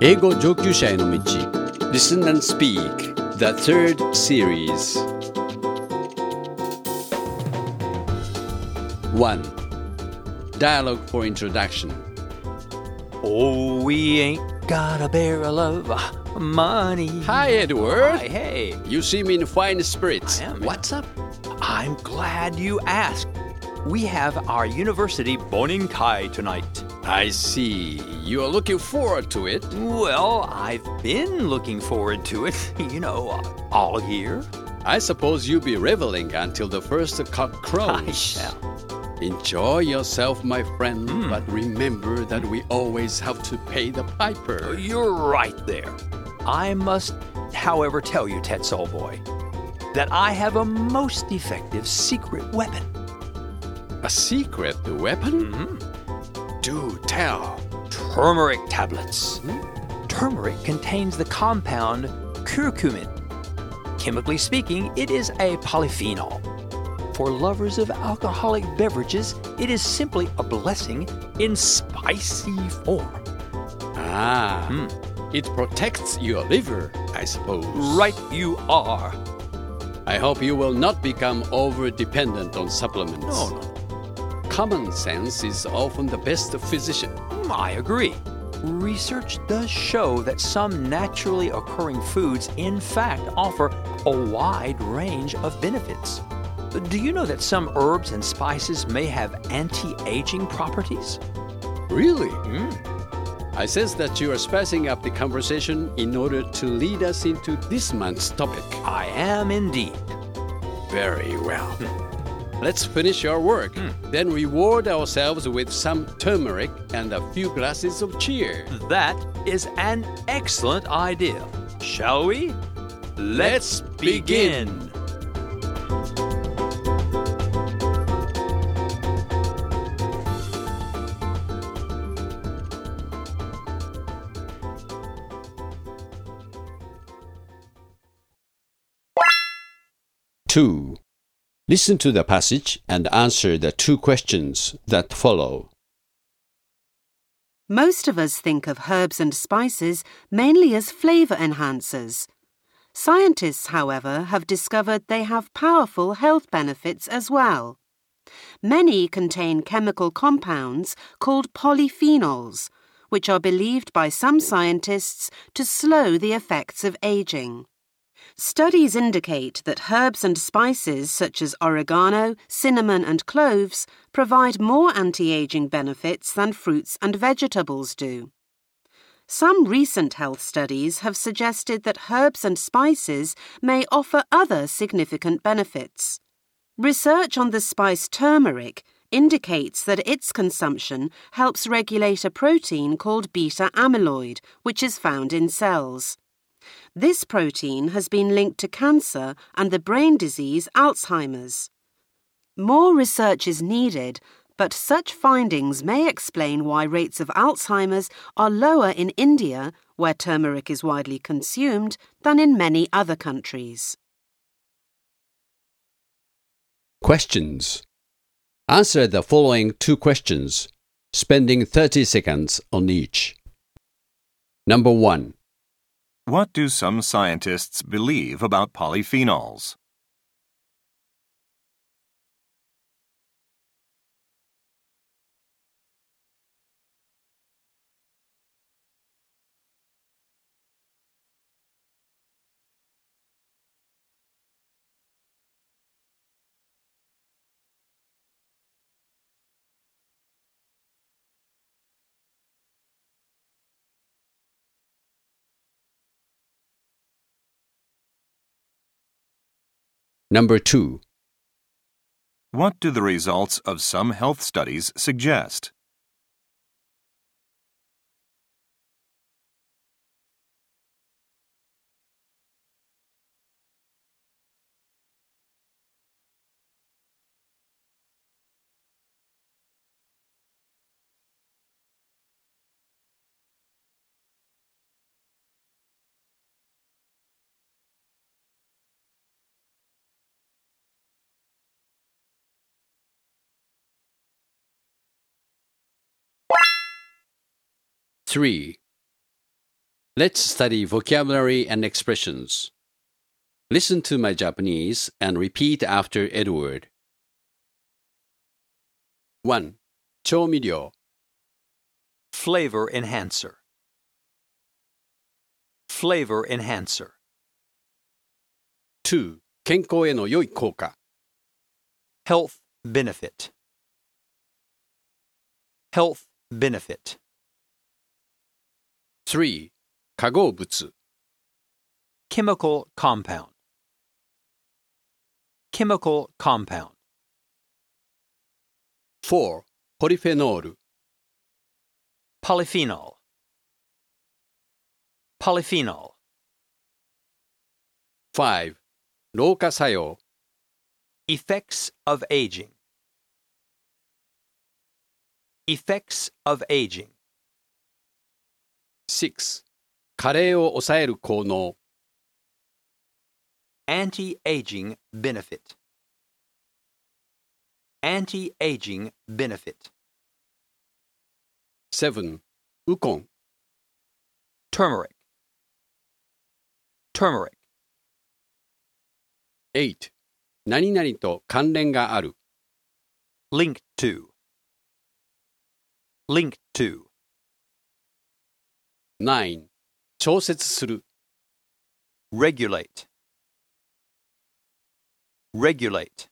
英語上級者への道 Listen and Speak The Third Series. 1. Dialogue for Introduction. Oh, we ain't got a barrel of uh, money. Hi, Edward. Hi, hey. You seem in fine spirits. I am, eh? What's up? I'm glad you asked. We have our university bonenkai tonight. I see. You are looking forward to it. Well, I've been looking forward to it, you know, all year. I suppose you'll be reveling until the first cock crows. I shall. Enjoy yourself, my friend, Hmm. but remember that we always have to pay the piper. You're right there. I must, however, tell you, Tetsuo boy, that I have a most effective secret weapon. A secret weapon? Mm-hmm. Do tell. Turmeric tablets. Turmeric contains the compound curcumin. Chemically speaking, it is a polyphenol. For lovers of alcoholic beverages, it is simply a blessing in spicy form. Ah, Hmm. it protects your liver, I suppose. Right you are. I hope you will not become over dependent on supplements. No, no. Common sense is often the best physician. Mm, I agree. Research does show that some naturally occurring foods, in fact, offer a wide range of benefits. Do you know that some herbs and spices may have anti aging properties? Really? Mm. I sense that you are spicing up the conversation in order to lead us into this month's topic. I am indeed. Very well. Let's finish our work, hmm. then reward ourselves with some turmeric and a few glasses of cheer. That is an excellent idea. Shall we? Let's begin. Two. Listen to the passage and answer the two questions that follow. Most of us think of herbs and spices mainly as flavor enhancers. Scientists, however, have discovered they have powerful health benefits as well. Many contain chemical compounds called polyphenols, which are believed by some scientists to slow the effects of aging. Studies indicate that herbs and spices such as oregano, cinnamon, and cloves provide more anti aging benefits than fruits and vegetables do. Some recent health studies have suggested that herbs and spices may offer other significant benefits. Research on the spice turmeric indicates that its consumption helps regulate a protein called beta amyloid, which is found in cells. This protein has been linked to cancer and the brain disease Alzheimer's. More research is needed, but such findings may explain why rates of Alzheimer's are lower in India, where turmeric is widely consumed, than in many other countries. Questions. Answer the following two questions, spending 30 seconds on each. Number one. What do some scientists believe about polyphenols? Number two. What do the results of some health studies suggest? Three. Let's study vocabulary and expressions. Listen to my Japanese and repeat after Edward. 1. 調味料 Flavor enhancer. Flavor enhancer. 2. 健康への良い効果 Health benefit. Health benefit. 3. 化合物 Chemical compound. Chemical compound. 4. ポリフェノール Polyphenol. Polyphenol. 5. 老化作用 Effects of aging. Effects of aging. 6. 加齢を抑える効能 Anti-aging benefit. Anti-aging benefit. 7. ウコン Turmeric. Turmeric. 8. 何々と関連がある Linked to. Linked to. 9. 調節する Regulate. Regulate.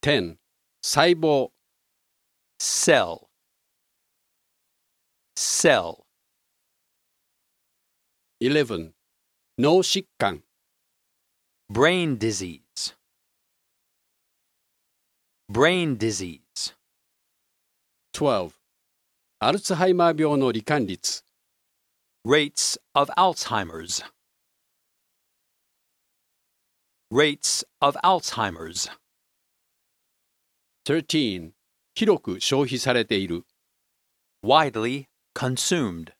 10. 細胞 Cell. Cell. 11. 脳疾患 Brain disease. Brain disease. 12. アルツハイマー病の罹患率 Rates of Alzheimer's. Rates of Alzheimer's. 13. 広く消費されている Widely consumed.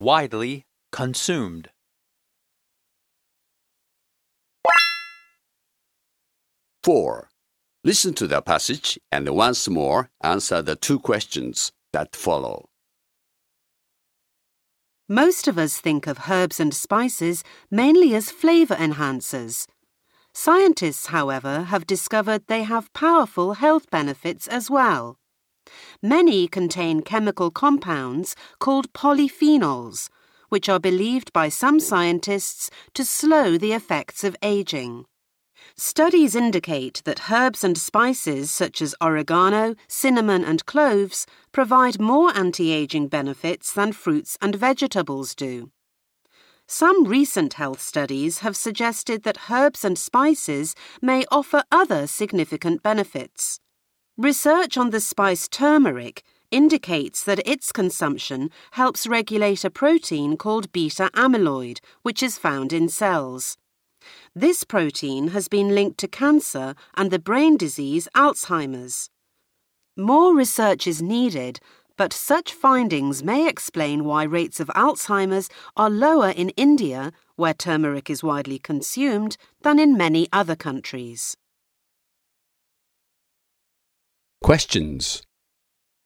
Widely consumed. Four. Listen to the passage and once more answer the two questions that follow. Most of us think of herbs and spices mainly as flavor enhancers. Scientists, however, have discovered they have powerful health benefits as well. Many contain chemical compounds called polyphenols, which are believed by some scientists to slow the effects of aging. Studies indicate that herbs and spices such as oregano, cinnamon, and cloves provide more anti aging benefits than fruits and vegetables do. Some recent health studies have suggested that herbs and spices may offer other significant benefits. Research on the spice turmeric indicates that its consumption helps regulate a protein called beta amyloid, which is found in cells. This protein has been linked to cancer and the brain disease Alzheimer's. More research is needed, but such findings may explain why rates of Alzheimer's are lower in India, where turmeric is widely consumed, than in many other countries. Questions.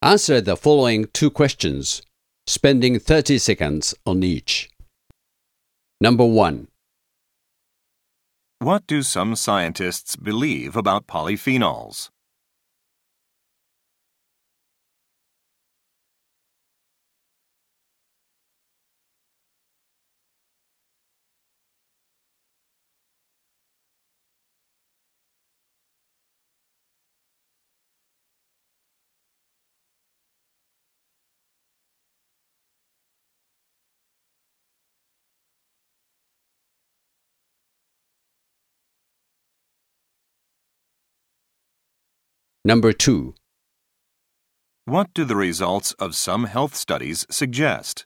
Answer the following two questions, spending 30 seconds on each. Number 1. What do some scientists believe about polyphenols? Number 2. What do the results of some health studies suggest?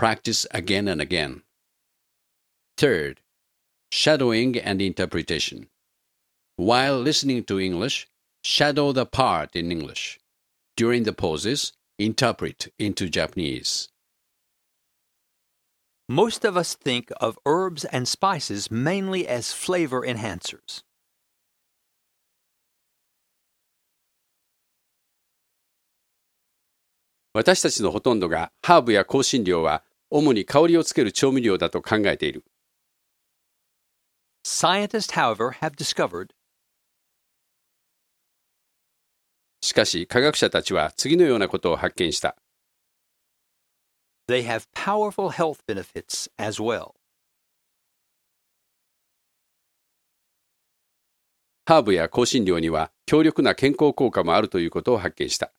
Practice again and again. Third, shadowing and interpretation. While listening to English, shadow the part in English. During the pauses, interpret into Japanese. Most of us think of herbs and spices mainly as flavor enhancers. 主に香りをつける調味料だと考えている。Scientists, however, have discovered しかし科学者たちは次のようなことを発見した。they have powerful health benefits as well. ハーブや香辛料には強力な健康効果もあるということを発見した。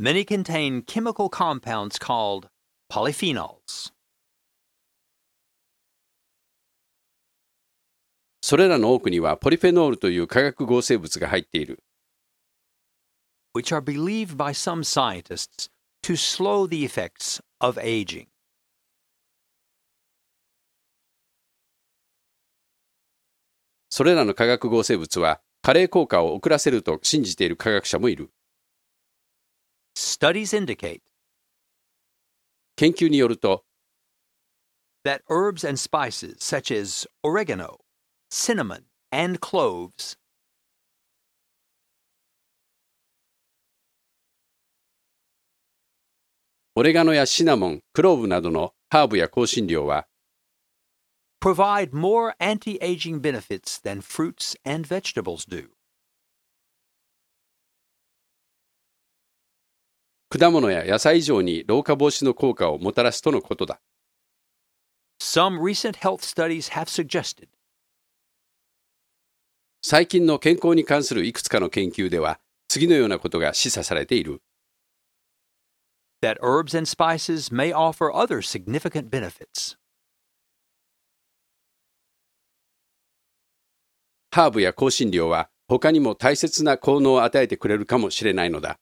Many contain chemical compounds called polyphenols. それらの多くにはポリフェノールという化学合成物が入っている。which are believed by some scientists to slow the effects of aging. それらの化学合成物は加齢効果を遅らせると信じている科学者もいる。Studies indicate 研究によると that herbs and spices such as oregano, cinnamon, and cloves オレガノやシナモン、クローブなどのハーブや香辛料は provide more anti aging benefits than fruits and vegetables do. 果物や野菜以上に老化防止の効果をもたらすとのことだ。Some recent health studies have suggested 最近の健康に関するいくつかの研究では次のようなことが示唆されている。that herbs and spices may offer other significant benefits. ハーブや香辛料は他にも大切な効能を与えてくれるかもしれないのだ。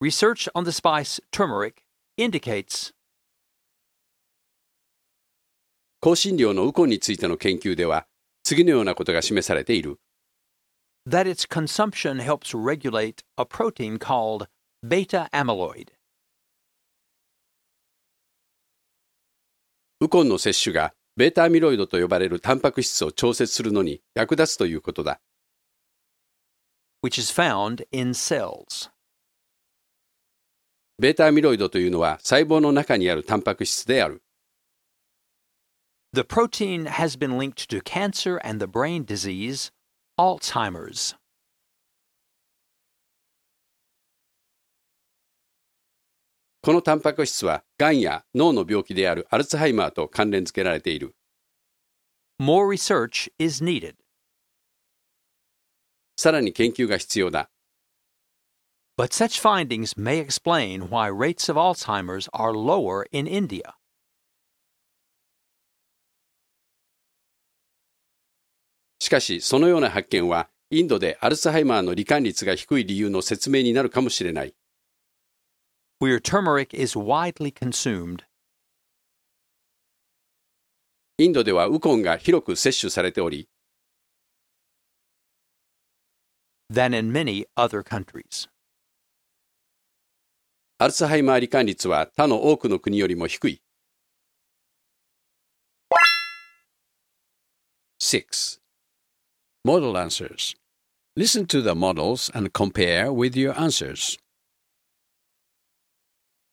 Research on the spice turmeric indicates 香辛料のウコンについての研究では次のようなことが示されている。that its consumption helps regulate a protein called beta amyloid. ウコンの摂取がベータアミロイドと呼ばれるタンパク質を調節するのに役立つということだ。which is found in cells. ベータアミロイドというのは細胞の中にあるタンパク質である。The protein has been linked to cancer and the brain disease Alzheimer's. このタンパク質はがんや脳の病気であるアルツハイマーと関連付けられている。More research is needed, さらに研究が必要だ。but such findings may explain why rates of Alzheimer's are lower in India. しかし、そのような発見はインドでアルツハイマーの罹患率が低い理由の説明になるかもしれない。 Where turmeric is widely consumed, インドではウコンが広く摂取されており、 than in many other countries. アルツハイマー罹患率は他の多くの国よりも低い。6. Model answers. Listen to the models and compare with your answers.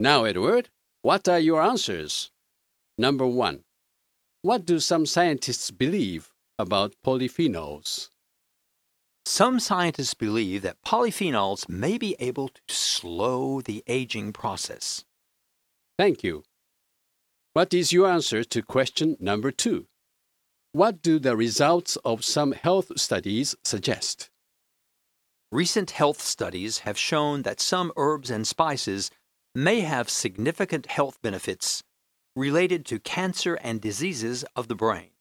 Now, Edward, what are your answers? Number one. What do some scientists believe about polyphenols? Some scientists believe that polyphenols may be able to slow the aging process. Thank you. What is your answer to question number two? What do the results of some health studies suggest? Recent health studies have shown that some herbs and spices may have significant health benefits related to cancer and diseases of the brain.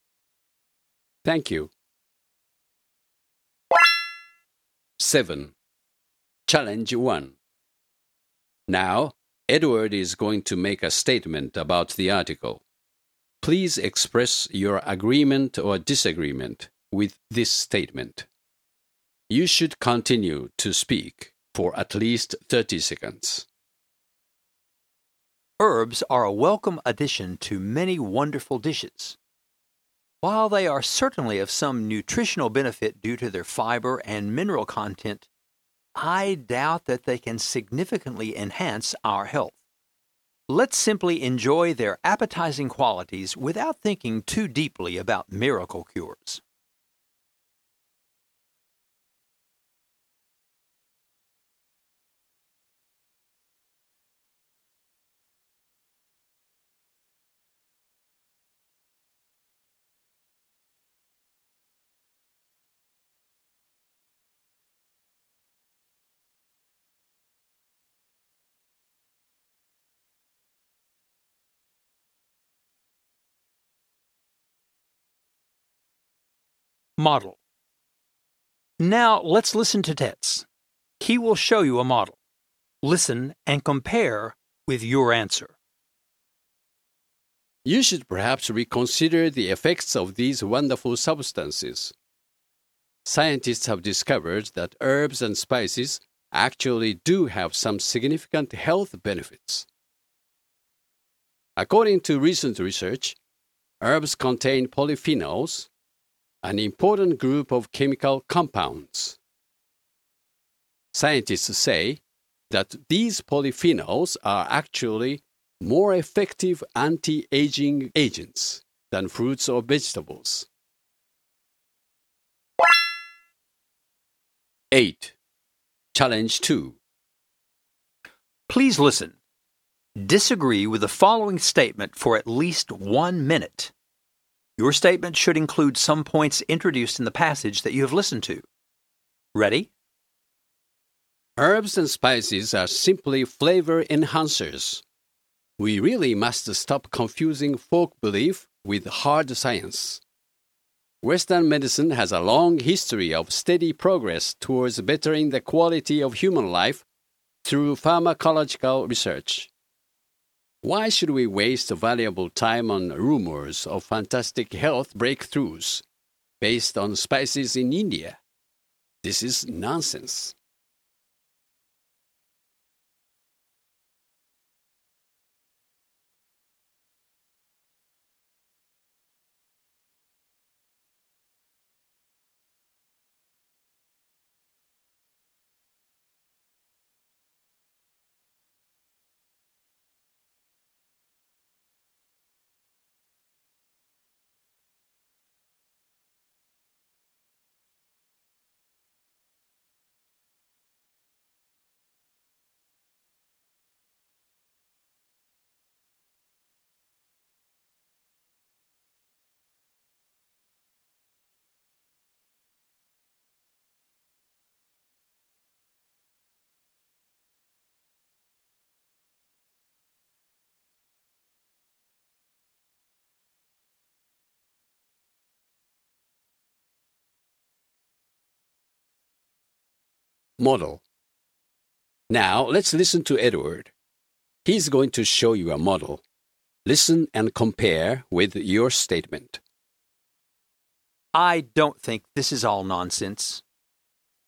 Thank you. 7. Challenge 1. Now, Edward is going to make a statement about the article. Please express your agreement or disagreement with this statement. You should continue to speak for at least 30 seconds. Herbs are a welcome addition to many wonderful dishes. While they are certainly of some nutritional benefit due to their fiber and mineral content, I doubt that they can significantly enhance our health. Let's simply enjoy their appetizing qualities without thinking too deeply about miracle cures. Model. Now let's listen to Tets. He will show you a model. Listen and compare with your answer. You should perhaps reconsider the effects of these wonderful substances. Scientists have discovered that herbs and spices actually do have some significant health benefits. According to recent research, herbs contain polyphenols, an important group of chemical compounds. Scientists say that these polyphenols are actually more effective anti aging agents than fruits or vegetables. 8. Challenge 2. Please listen. Disagree with the following statement for at least one minute. Your statement should include some points introduced in the passage that you have listened to. Ready? Herbs and spices are simply flavor enhancers. We really must stop confusing folk belief with hard science. Western medicine has a long history of steady progress towards bettering the quality of human life through pharmacological research. Why should we waste valuable time on rumors of fantastic health breakthroughs based on spices in India? This is nonsense. Model. Now let's listen to Edward. He's going to show you a model. Listen and compare with your statement. I don't think this is all nonsense.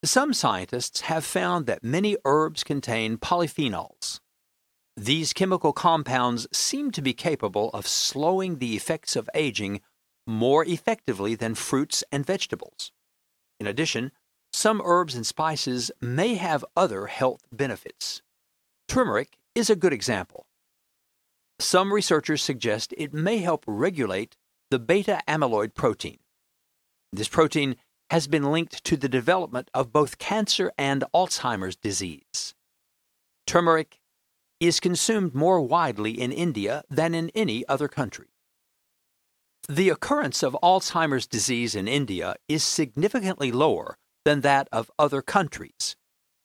Some scientists have found that many herbs contain polyphenols. These chemical compounds seem to be capable of slowing the effects of aging more effectively than fruits and vegetables. In addition, some herbs and spices may have other health benefits. Turmeric is a good example. Some researchers suggest it may help regulate the beta amyloid protein. This protein has been linked to the development of both cancer and Alzheimer's disease. Turmeric is consumed more widely in India than in any other country. The occurrence of Alzheimer's disease in India is significantly lower than that of other countries,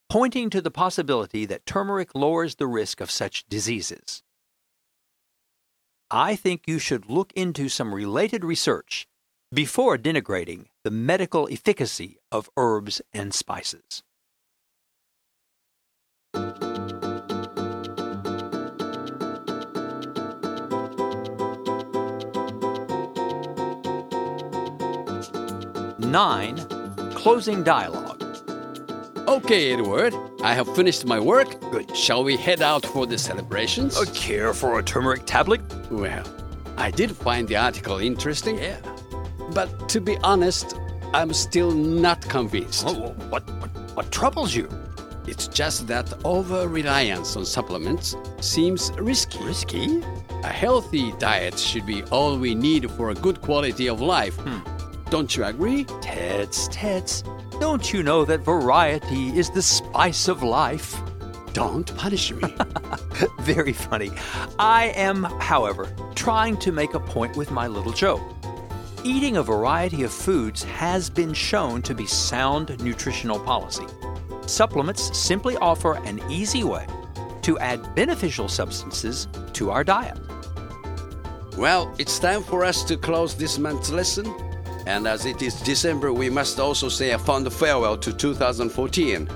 pointing to the possibility that turmeric lowers the risk of such diseases. I think you should look into some related research before denigrating the medical efficacy of herbs and spices. Nine, closing dialogue. Okay, Edward, I have finished my work. Good. Shall we head out for the celebrations? A care for a turmeric tablet? Well, I did find the article interesting. Yeah. But to be honest, I'm still not convinced. Oh, what, what, what troubles you? It's just that over reliance on supplements seems risky. Risky? A healthy diet should be all we need for a good quality of life. Hmm. Don't you agree? Tets, Tets, don't you know that variety is the spice of life? Don't punish me. Very funny. I am, however, trying to make a point with my little joke. Eating a variety of foods has been shown to be sound nutritional policy. Supplements simply offer an easy way to add beneficial substances to our diet. well, it's time for us to close this month's lesson. And as it is December, we must also say a fond farewell to 2014.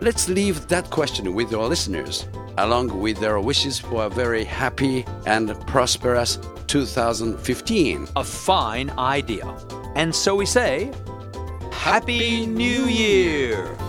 Let's leave that question with our listeners, along with their wishes for a very happy and prosperous 2015. A fine idea. And so we say, Happy New Year!